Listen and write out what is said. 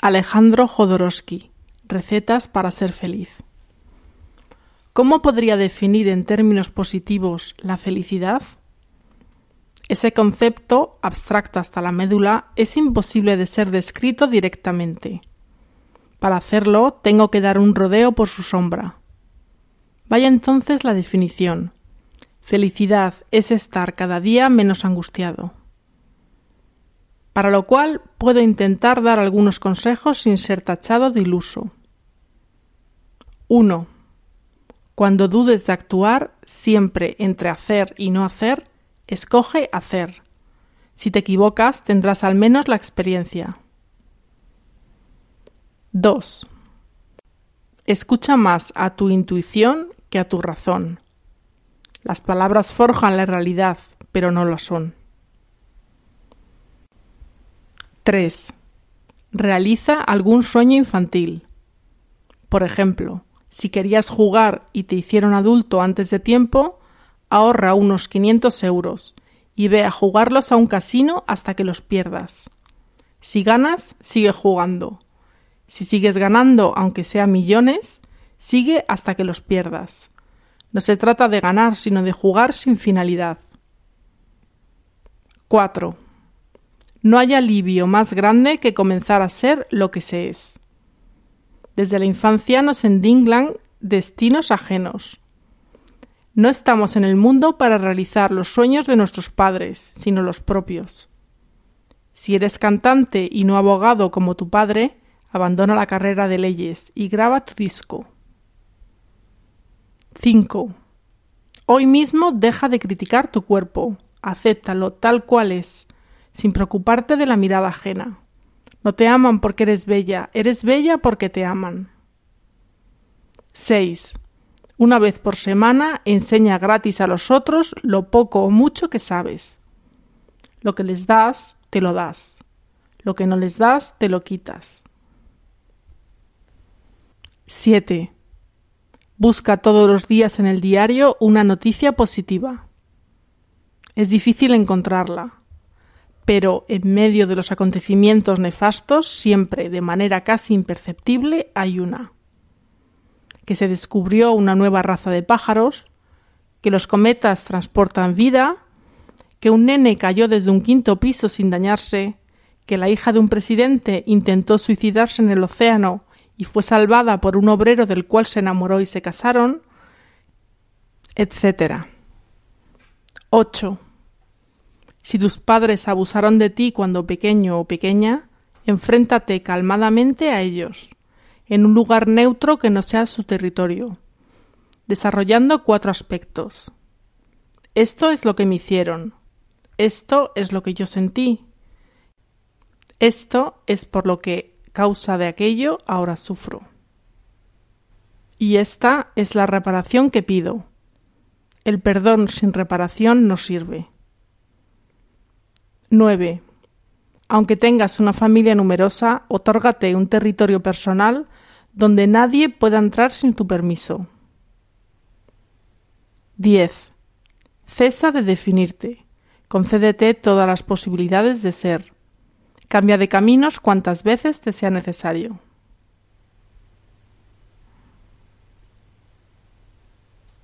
Alejandro Jodorowsky. Recetas para ser feliz. ¿Cómo podría definir en términos positivos la felicidad? Ese concepto, abstracto hasta la médula, es imposible de ser descrito directamente. Para hacerlo, tengo que dar un rodeo por su sombra. Vaya entonces la definición. Felicidad es estar cada día menos angustiado. Para lo cual puedo intentar dar algunos consejos sin ser tachado de iluso. 1. Cuando dudes de actuar, siempre entre hacer y no hacer, escoge hacer. Si te equivocas, tendrás al menos la experiencia. 2. Escucha más a tu intuición que a tu razón. Las palabras forjan la realidad, pero no lo son. 3. Realiza algún sueño infantil. Por ejemplo, si querías jugar y te hicieron adulto antes de tiempo, ahorra unos 500 euros y ve a jugarlos a un casino hasta que los pierdas. Si ganas, sigue jugando. Si sigues ganando, aunque sea millones, sigue hasta que los pierdas. No se trata de ganar, sino de jugar sin finalidad. 4. No hay alivio más grande que comenzar a ser lo que se es. Desde la infancia nos endinglan destinos ajenos. No estamos en el mundo para realizar los sueños de nuestros padres, sino los propios. Si eres cantante y no abogado como tu padre, abandona la carrera de leyes y graba tu disco. 5. Hoy mismo deja de criticar tu cuerpo, acéptalo tal cual es, sin preocuparte de la mirada ajena. No te aman porque eres bella, eres bella porque te aman. 6. Una vez por semana enseña gratis a los otros lo poco o mucho que sabes. Lo que les das, te lo das. Lo que no les das, te lo quitas. 7. Busca todos los días en el diario una noticia positiva. Es difícil encontrarla pero en medio de los acontecimientos nefastos, siempre de manera casi imperceptible, hay una. Que se descubrió una nueva raza de pájaros, que los cometas transportan vida, que un nene cayó desde un quinto piso sin dañarse, que la hija de un presidente intentó suicidarse en el océano y fue salvada por un obrero del cual se enamoró y se casaron, etc. 8. Si tus padres abusaron de ti cuando pequeño o pequeña, enfréntate calmadamente a ellos, en un lugar neutro que no sea su territorio, desarrollando cuatro aspectos. Esto es lo que me hicieron. Esto es lo que yo sentí. Esto es por lo que, causa de aquello, ahora sufro. Y esta es la reparación que pido. El perdón sin reparación no sirve. 9. Aunque tengas una familia numerosa, otórgate un territorio personal donde nadie pueda entrar sin tu permiso. 10. Cesa de definirte. Concédete todas las posibilidades de ser. Cambia de caminos cuantas veces te sea necesario.